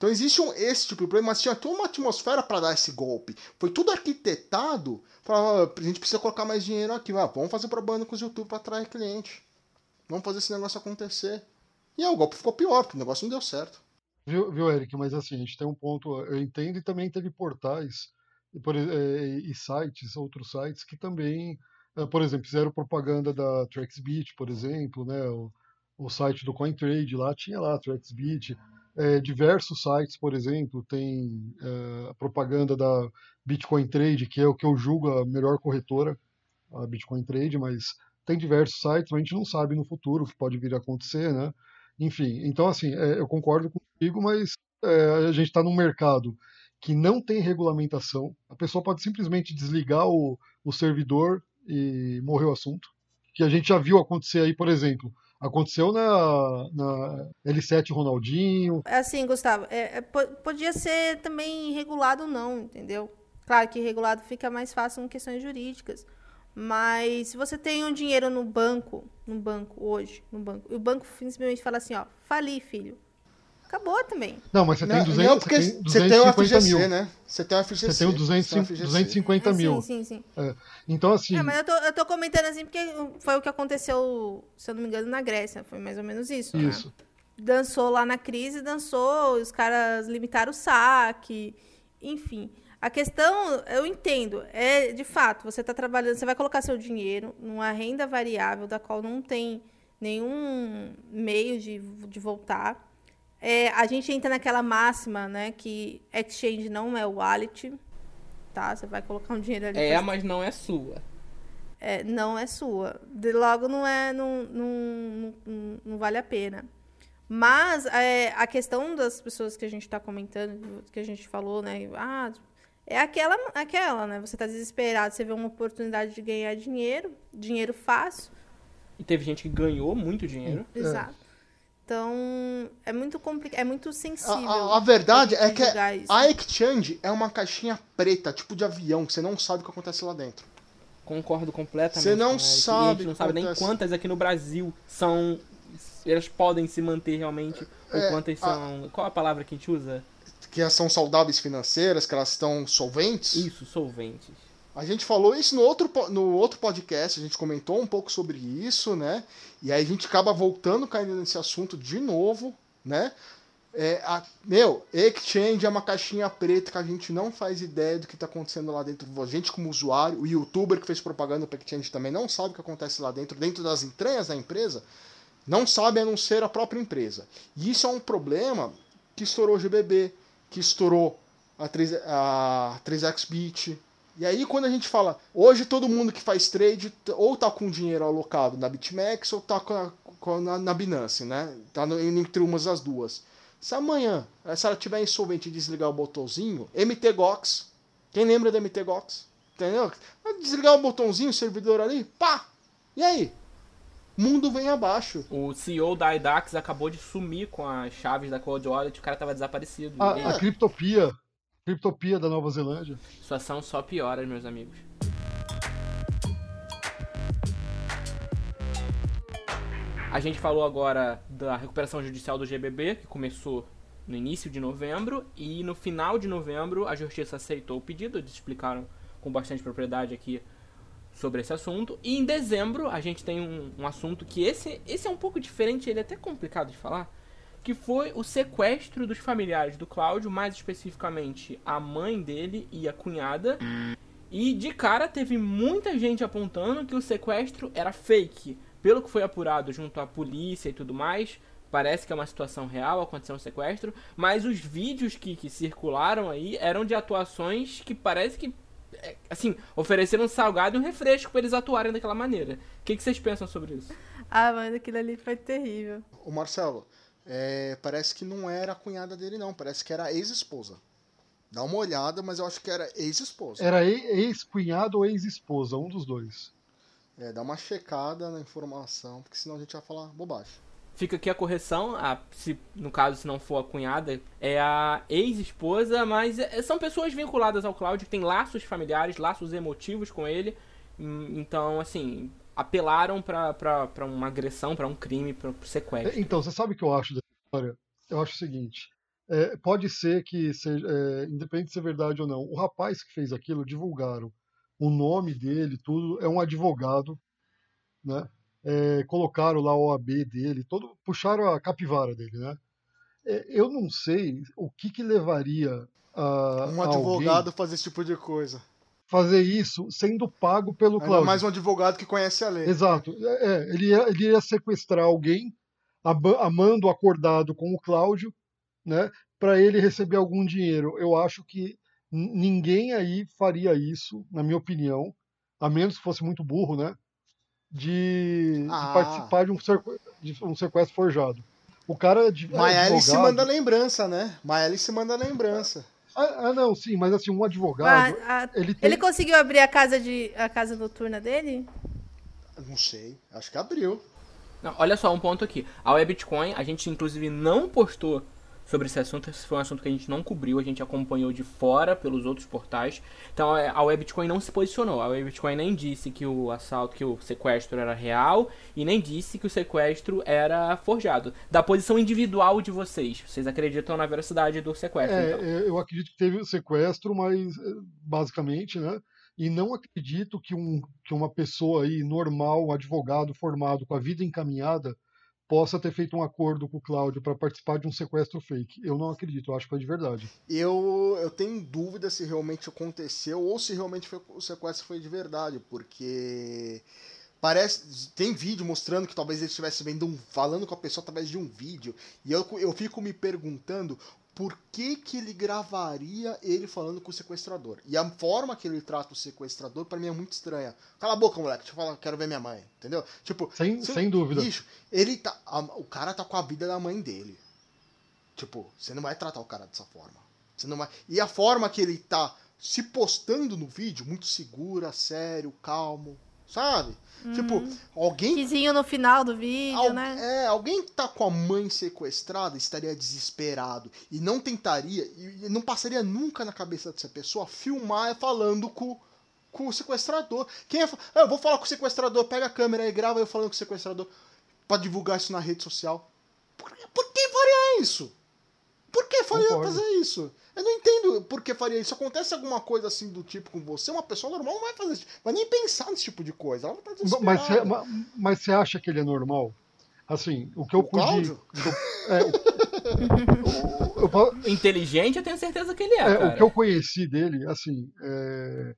Então existe um, esse tipo de problema, mas tinha toda uma atmosfera para dar esse golpe. Foi tudo arquitetado para a gente precisa colocar mais dinheiro aqui. Ah, vamos fazer propaganda com os YouTube para atrair cliente. Vamos fazer esse negócio acontecer. E aí, o golpe ficou pior, porque o negócio não deu certo. Viu, viu, Eric? Mas assim, a gente tem um ponto. Eu entendo e também teve portais e, por, é, e sites, outros sites que também, é, por exemplo, fizeram propaganda da TraxBit, por exemplo, né? O, o site do CoinTrade lá tinha lá TraxBit é, diversos sites, por exemplo, tem é, propaganda da Bitcoin Trade, que é o que eu julgo a melhor corretora, a Bitcoin Trade, mas tem diversos sites, a gente não sabe no futuro o que pode vir a acontecer, né? Enfim, então assim, é, eu concordo contigo, mas é, a gente está num mercado que não tem regulamentação, a pessoa pode simplesmente desligar o, o servidor e morrer o assunto. Que a gente já viu acontecer aí, por exemplo, Aconteceu na, na L7 Ronaldinho. Assim, Gustavo, é, é, podia ser também regulado não, entendeu? Claro que regulado fica mais fácil em questões jurídicas. Mas se você tem um dinheiro no banco, no banco hoje, no banco, e o banco simplesmente fala assim, ó, fali, filho. Acabou também. Não, mas você tem 200, não, porque você tem, 250 tem o FGC, mil. né? Você tem o FGC. Você tem o 200, 250 mil. Sim, sim, sim. É. Então, assim... É, mas eu tô, eu tô comentando assim porque foi o que aconteceu, se eu não me engano, na Grécia. Foi mais ou menos isso. Né? Isso. Né? Dançou lá na crise, dançou, os caras limitaram o saque, enfim. A questão, eu entendo, é de fato, você está trabalhando, você vai colocar seu dinheiro numa renda variável da qual não tem nenhum meio de, de voltar é, a gente entra naquela máxima, né, que exchange não é wallet, tá? Você vai colocar um dinheiro ali. É, pra... mas não é sua. É, não é sua. De logo não é, não, não, não, não vale a pena. Mas é, a questão das pessoas que a gente está comentando, que a gente falou, né? Ah, é aquela, aquela, né? Você está desesperado, você vê uma oportunidade de ganhar dinheiro, dinheiro fácil. E teve gente que ganhou muito dinheiro. Exato. Então, é muito complicado, é muito sensível. A, a, a verdade é que a Exchange é uma caixinha preta, tipo de avião, que você não sabe o que acontece lá dentro. Concordo completamente. Você não sabe. A gente não sabe nem quantas aqui no Brasil são. Elas podem se manter realmente. Ou é, quantas são. A... Qual a palavra que a gente usa? Que são saudáveis financeiras, que elas estão solventes? Isso, solventes. A gente falou isso no outro, no outro podcast, a gente comentou um pouco sobre isso, né? E aí a gente acaba voltando, caindo nesse assunto de novo, né? É, a, meu, Exchange é uma caixinha preta que a gente não faz ideia do que está acontecendo lá dentro. A gente, como usuário, o youtuber que fez propaganda para Exchange também não sabe o que acontece lá dentro, dentro das entranhas da empresa, não sabe a não ser a própria empresa. E isso é um problema que estourou o GBB, que estourou a, 3, a 3xBit, e aí, quando a gente fala, hoje todo mundo que faz trade ou tá com dinheiro alocado na BitMEX ou tá com a, com a, na Binance, né? Tá no, entre umas das duas. Se amanhã, se ela tiver insolvente e desligar o botãozinho, MTGOX, quem lembra da MTGOX? Entendeu? Desligar o botãozinho, o servidor ali, pá! E aí? Mundo vem abaixo. O CEO da IDAX acabou de sumir com as chaves da Cold Wallet, o cara tava desaparecido. A, a Criptopia Criptopia da Nova Zelândia. Situação só piora, meus amigos. A gente falou agora da recuperação judicial do GBB, que começou no início de novembro, e no final de novembro a justiça aceitou o pedido, eles explicaram com bastante propriedade aqui sobre esse assunto. E em dezembro a gente tem um, um assunto que esse, esse é um pouco diferente, ele é até complicado de falar, que foi o sequestro dos familiares do Cláudio, mais especificamente a mãe dele e a cunhada. E de cara teve muita gente apontando que o sequestro era fake. Pelo que foi apurado junto à polícia e tudo mais, parece que é uma situação real, aconteceu um sequestro, mas os vídeos que, que circularam aí eram de atuações que parece que é, assim, ofereceram um salgado e um refresco para eles atuarem daquela maneira. O que, que vocês pensam sobre isso? Ah, mano, aquilo ali foi terrível. O Marcelo, é, parece que não era a cunhada dele, não. Parece que era a ex-esposa. Dá uma olhada, mas eu acho que era ex-esposa. Era ex-cunhado ou ex-esposa, um dos dois. É, dá uma checada na informação, porque senão a gente vai falar bobagem. Fica aqui a correção, a, se, no caso, se não for a cunhada, é a ex-esposa, mas é, são pessoas vinculadas ao Cláudio, que têm laços familiares, laços emotivos com ele. Hum, então, assim, apelaram para uma agressão, para um crime, para sequestro. É, então, você sabe o que eu acho dessa história? Eu acho o seguinte: é, pode ser que, seja, é, independente de ser verdade ou não, o rapaz que fez aquilo divulgaram o nome dele, tudo, é um advogado, né? É, colocaram lá o OAB dele, todo, puxaram a capivara dele, né? É, eu não sei o que, que levaria a. Um advogado alguém... fazer esse tipo de coisa fazer isso sendo pago pelo Ainda Cláudio. mais um advogado que conhece a lei. Exato. É, é ele, ia, ele ia sequestrar alguém, amando acordado com o Cláudio, né, para ele receber algum dinheiro. Eu acho que ninguém aí faria isso, na minha opinião, a menos que fosse muito burro, né, de, ah. de participar de um, de um sequestro forjado. O cara de Maeli se manda lembrança, né? Maeli se manda lembrança. Ah, ah, não, sim, mas assim, um advogado. Ah, ah, ele, tem... ele conseguiu abrir a casa de a casa noturna dele? Não sei, acho que abriu. Não, olha só, um ponto aqui. A Webitcoin, a gente inclusive não postou sobre esse assunto. Esse foi um assunto que a gente não cobriu, a gente acompanhou de fora pelos outros portais. Então é, a Webitcoin não se posicionou. A Webitcoin nem disse que o assalto, que o sequestro era real e nem disse que o sequestro era forjado. Da posição individual de vocês, vocês acreditam na veracidade do sequestro? É, então? eu acredito que teve o sequestro, mas basicamente, né? E não acredito que, um, que uma pessoa aí normal, um advogado formado com a vida encaminhada, possa ter feito um acordo com o Cláudio para participar de um sequestro fake. Eu não acredito, eu acho que foi de verdade. Eu, eu tenho dúvida se realmente aconteceu ou se realmente foi, o sequestro foi de verdade, porque parece tem vídeo mostrando que talvez ele estivesse vendo um, falando com a pessoa através de um vídeo e eu, eu fico me perguntando por que, que ele gravaria ele falando com o sequestrador. E a forma que ele trata o sequestrador, para mim, é muito estranha. Cala a boca, moleque, deixa eu falar, quero ver minha mãe. Entendeu? Tipo, sem, sem dúvida. Bicho, ele tá. A, o cara tá com a vida da mãe dele. Tipo, você não vai tratar o cara dessa forma. Você não vai. E a forma que ele tá se postando no vídeo, muito segura, sério, calmo, sabe? Uhum. Tipo, alguém. Vizinho no final do vídeo, Al... né? É, alguém que tá com a mãe sequestrada estaria desesperado e não tentaria, e não passaria nunca na cabeça dessa pessoa filmar falando com, com o sequestrador. Quem é. Ah, eu vou falar com o sequestrador, pega a câmera e grava eu falando com o sequestrador pra divulgar isso na rede social. Por, por que faria isso? Por que faria Concordo. fazer isso? Eu não entendo por que faria isso. Acontece alguma coisa assim do tipo com você, uma pessoa normal não vai fazer isso. Vai nem pensar nesse tipo de coisa. Ela tá mas, você, mas você acha que ele é normal? Assim, o que eu pude. É, o, o, Inteligente, eu tenho certeza que ele é. é o que eu conheci dele, assim. É,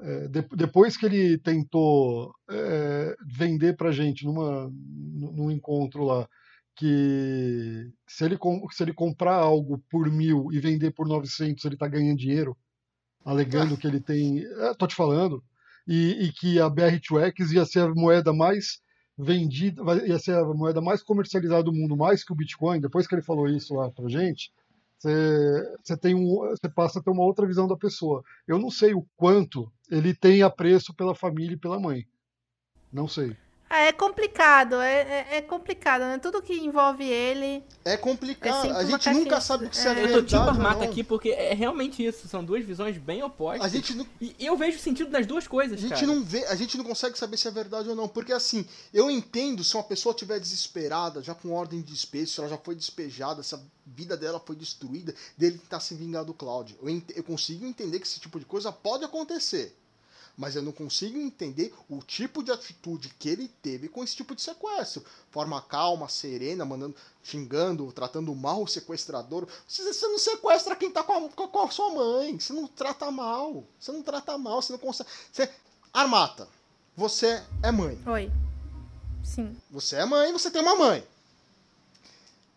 é, de, depois que ele tentou é, vender pra gente numa, num encontro lá que se ele, se ele comprar algo por mil e vender por 900, ele está ganhando dinheiro, alegando que ele tem. É, tô te falando. E, e que a BR2X ia ser a moeda mais vendida, ia ser a moeda mais comercializada do mundo, mais que o Bitcoin. Depois que ele falou isso lá pra gente, você tem um, você passa a ter uma outra visão da pessoa. Eu não sei o quanto ele tem apreço pela família e pela mãe. Não sei. É, é complicado, é, é, é, complicado, né? Tudo que envolve ele. É complicado. É a gente nunca sabe o que é. é verdade. Eu tô tipo armata aqui porque é realmente isso. São duas visões bem opostas. A gente não... E eu vejo sentido nas duas coisas. A gente cara. não vê, a gente não consegue saber se é verdade ou não. Porque assim, eu entendo se uma pessoa estiver desesperada, já com ordem de despejo, se ela já foi despejada, se a vida dela foi destruída, dele tentar se vingar do Cláudio. Eu, eu consigo entender que esse tipo de coisa pode acontecer mas eu não consigo entender o tipo de atitude que ele teve com esse tipo de sequestro. Forma calma, serena, mandando, xingando, tratando mal o sequestrador. Você, você não sequestra quem tá com a, com a, sua mãe. Você não trata mal. Você não trata mal, você não consegue. Você... Armata, você é mãe. Oi. Sim. Você é mãe, você tem uma mãe.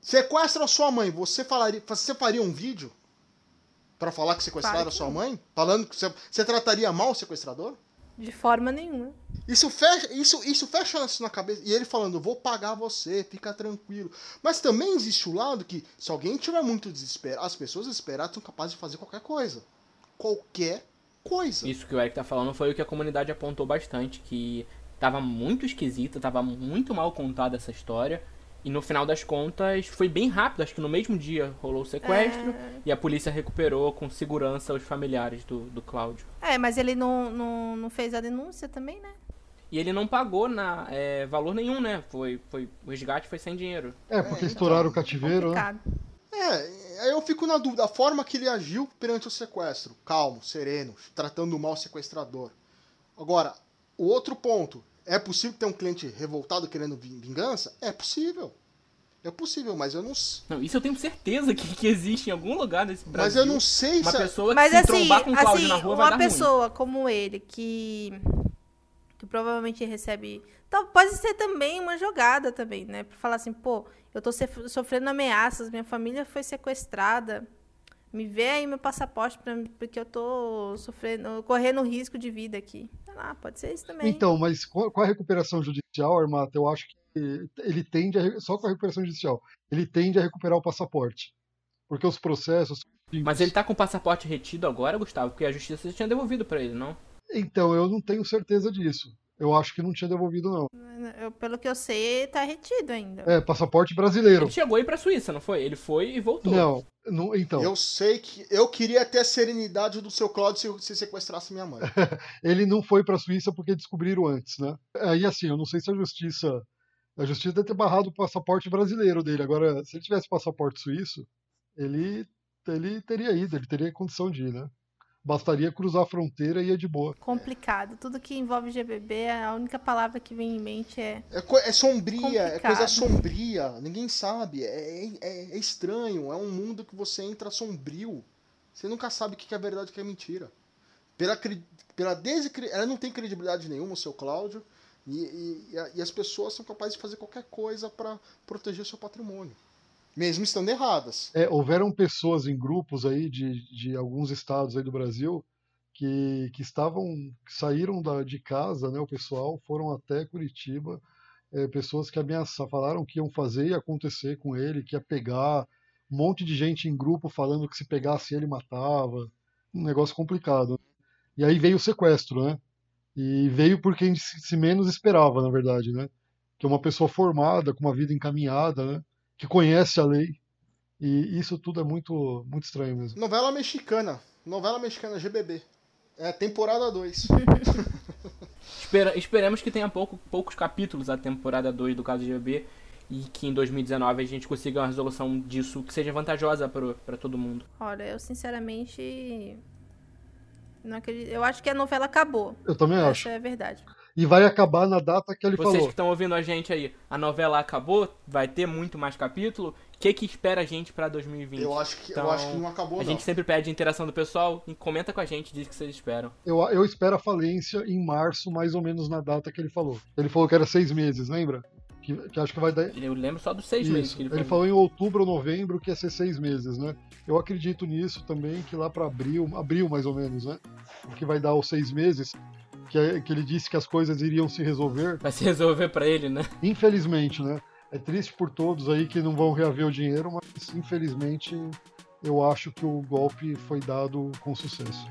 Sequestra a sua mãe, você falaria, você faria um vídeo para falar que sequestraram a sua mãe? Falando que você, você trataria mal o sequestrador? De forma nenhuma. Isso fecha, isso, isso fecha isso na cabeça. E ele falando, vou pagar você, fica tranquilo. Mas também existe o lado que, se alguém tiver muito desesperado, as pessoas desesperadas são capazes de fazer qualquer coisa. Qualquer coisa. Isso que o Eric tá falando foi o que a comunidade apontou bastante, que tava muito esquisita, tava muito mal contada essa história. E no final das contas foi bem rápido, acho que no mesmo dia rolou o sequestro é... e a polícia recuperou com segurança os familiares do, do Cláudio. É, mas ele não, não, não fez a denúncia também, né? E ele não pagou na, é, valor nenhum, né? Foi, foi, o resgate foi sem dinheiro. É, porque é, estouraram o cativeiro, né? É, aí eu fico na dúvida, a forma que ele agiu perante o sequestro, calmo, sereno, tratando mal o sequestrador. Agora, o outro ponto, é possível ter um cliente revoltado querendo vingança? É possível. É possível, mas eu não Não, isso eu tenho certeza que, que existe em algum lugar desse Brasil. Mas eu não sei uma se. Uma pessoa que mas se assim, trombar com o Cláudio assim, na rua vai dar Uma pessoa ruim. como ele, que. que provavelmente recebe. Então, pode ser também uma jogada também, né? Pra falar assim, pô, eu tô sofrendo ameaças, minha família foi sequestrada. Me vê aí meu passaporte pra, porque eu tô sofrendo, correndo risco de vida aqui. Sei lá, pode ser isso também. Então, mas com a recuperação judicial, Armata, eu acho que ele tende a, só com a recuperação judicial, ele tende a recuperar o passaporte. Porque os processos. Mas ele tá com o passaporte retido agora, Gustavo, porque a justiça já tinha devolvido para ele, não? Então, eu não tenho certeza disso. Eu acho que não tinha devolvido, não. Eu, pelo que eu sei, tá retido ainda. É, passaporte brasileiro. Ele chegou aí pra Suíça, não foi? Ele foi e voltou. Não, não então. Eu sei que. Eu queria ter a serenidade do seu Cláudio se, se sequestrasse minha mãe. ele não foi pra Suíça porque descobriram antes, né? Aí assim, eu não sei se a justiça. A justiça deve ter barrado o passaporte brasileiro dele. Agora, se ele tivesse passaporte suíço, ele, ele teria ido, ele teria condição de ir, né? Bastaria cruzar a fronteira e ia de boa. Complicado. Tudo que envolve GBB, a única palavra que vem em mente é. É, é sombria, é coisa Complicado. sombria. Ninguém sabe. É, é- é estranho. É um mundo que você entra sombrio. Você nunca sabe o que é verdade e o que é mentira. Pela, pela descre... Ela não tem credibilidade nenhuma, o seu Cláudio. E, e- e e as pessoas são capazes de fazer qualquer coisa para proteger o seu patrimônio. Mesmo estando erradas. É, houveram pessoas em grupos aí de, de alguns estados aí do Brasil que, que estavam, que saíram da, de casa, né, o pessoal, foram até Curitiba, é, pessoas que ameaçaram, falaram que iam fazer e acontecer com ele, que ia pegar, um monte de gente em grupo falando que se pegasse ele matava, um negócio complicado. E aí veio o sequestro, né? E veio por quem se se menos esperava, na verdade, né? Que é uma pessoa formada, com uma vida encaminhada, né? Que conhece a lei. E isso tudo é muito, muito estranho mesmo. Novela mexicana. Novela mexicana GBB. É temporada 2. Espera- esperemos que tenha pouco- poucos capítulos a temporada 2 do caso GBB e que em 2019 a gente consiga uma resolução disso que seja vantajosa pra todo mundo. Olha, eu sinceramente. Não acredito. Eu acho que a novela acabou. Eu também acho. Essa é a verdade. E vai acabar na data que ele Vocês que falou. estão ouvindo a gente aí, a novela acabou, vai ter muito mais capítulo. O que que espera a gente pra 2020? Eu acho que, eu Então, acho que não acabou, A não. gente sempre pede a interação do pessoal e comenta com a gente, diz o que vocês esperam. Eu, eu espero a falência em março, mais ou menos na data que ele falou. Ele falou que era seis meses, lembra? Que, que acho que vai dar. Eu lembro só dos seis meses Isso. que ele, Ele falou em outubro ou novembro que ia ser seis meses, né? Eu acredito nisso também, que lá para abril, abril mais ou menos, né? Que vai dar os seis meses, que, que ele disse que as coisas iriam se resolver. Vai se resolver pra ele, né? Infelizmente, né? É triste por todos aí que não vão reaver o dinheiro, mas infelizmente eu acho que o golpe foi dado com sucesso.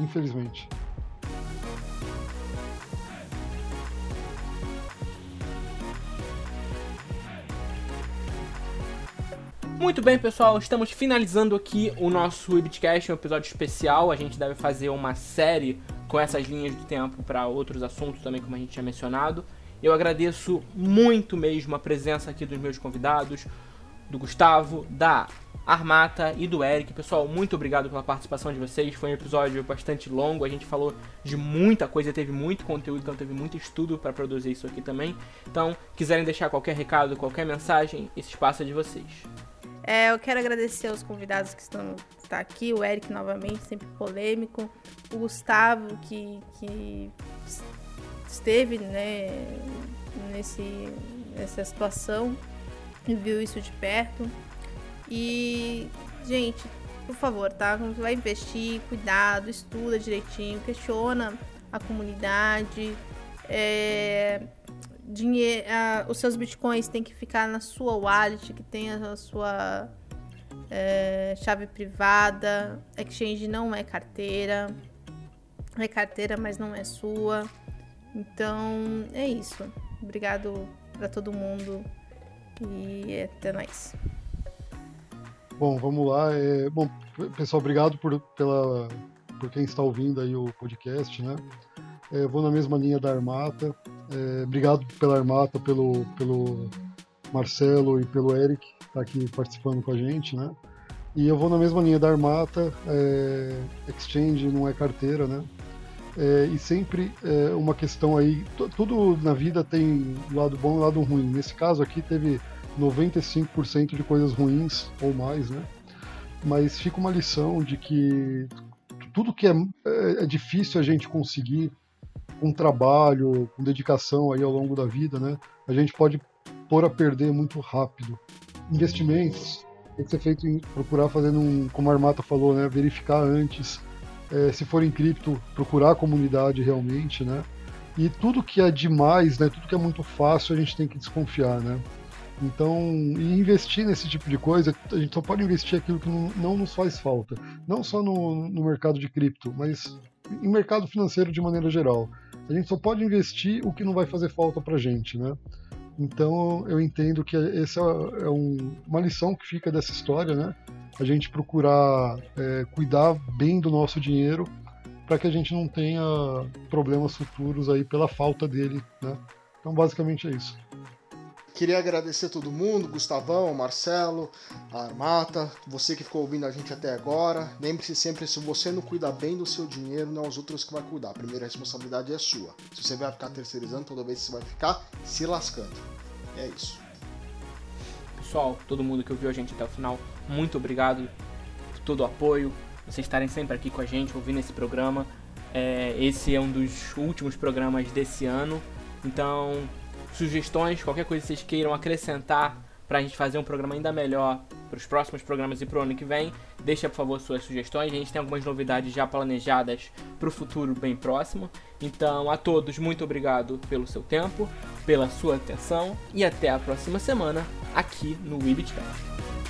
Infelizmente. Muito bem, pessoal, estamos finalizando aqui o nosso Webcast, um episódio especial. A gente deve fazer uma série com essas linhas do tempo para outros assuntos também, como a gente tinha mencionado. Eu agradeço muito mesmo a presença aqui dos meus convidados, do Gustavo, da Armata e do Eric. Pessoal, muito obrigado pela participação de vocês. Foi um episódio bastante longo. A gente falou de muita coisa, teve muito conteúdo, então teve muito estudo para produzir isso aqui também. Então, quiserem deixar qualquer recado, qualquer mensagem, esse espaço é de vocês. É, eu quero agradecer aos convidados que estão tá aqui, o Eric novamente, sempre polêmico, o Gustavo que, que esteve né, nesse, nessa situação e viu isso de perto. E, gente, por favor, tá? Quando vai investir, cuidado, estuda direitinho, questiona a comunidade. É, dinheiro, os seus bitcoins têm que ficar na sua wallet, que tem a sua é, chave privada. Exchange não é carteira. É carteira, mas não é sua. Então é isso. Obrigado pra todo mundo e até mais. Bom, vamos lá. É, bom, pessoal, obrigado por, pela, por quem está ouvindo aí o podcast, né? É, vou na mesma linha da Armata. É, obrigado pela Armata, pelo, pelo Marcelo e pelo Eric que tá aqui participando com a gente, né? E eu vou na mesma linha da Armata. É, exchange não é carteira, né? É, e sempre é, uma questão aí, tu- tudo na vida tem lado bom e lado ruim. Nesse caso aqui teve 95% de coisas ruins ou mais, né? Mas fica uma lição de que tudo que é, é, é difícil a gente conseguir com trabalho, com dedicação aí ao longo da vida, né? A gente pode pôr a perder muito rápido. Investimentos tem que ser feito em procurar fazendo um, como a Armata falou, né? Verificar antes. É, se for em cripto, procurar a comunidade realmente, né? E tudo que é demais, né? Tudo que é muito fácil, a gente tem que desconfiar, né? Então, investir nesse tipo de coisa, a gente só pode investir aquilo que não, não nos faz falta. Não só no, no mercado de cripto, mas em mercado financeiro de maneira geral. A gente só pode investir o que não vai fazer falta pra gente, né? Então eu entendo que essa é um, uma lição que fica dessa história, né? A gente procurar é, cuidar bem do nosso dinheiro para que a gente não tenha problemas futuros aí pela falta dele, né? Então basicamente é isso. Queria agradecer todo mundo, Gustavão, Marcelo, a Armata, você que ficou ouvindo a gente até agora. Lembre-se sempre, se você não cuida bem do seu dinheiro, não é os outros que vai cuidar. A primeira responsabilidade é sua. Se você vai ficar terceirizando, toda vez você vai ficar se lascando. É isso. Pessoal, todo mundo que ouviu a gente até o final, muito obrigado por todo o apoio, vocês estarem sempre aqui com a gente, ouvindo esse programa. É, esse é um dos últimos programas desse ano, então sugestões, qualquer coisa que vocês queiram acrescentar para a gente fazer um programa ainda melhor para os próximos programas e para o ano que vem, deixa por favor suas sugestões. A gente tem algumas novidades já planejadas para o futuro bem próximo. Então, a todos, muito obrigado pelo seu tempo, pela sua atenção e até a próxima semana aqui no Webitcast.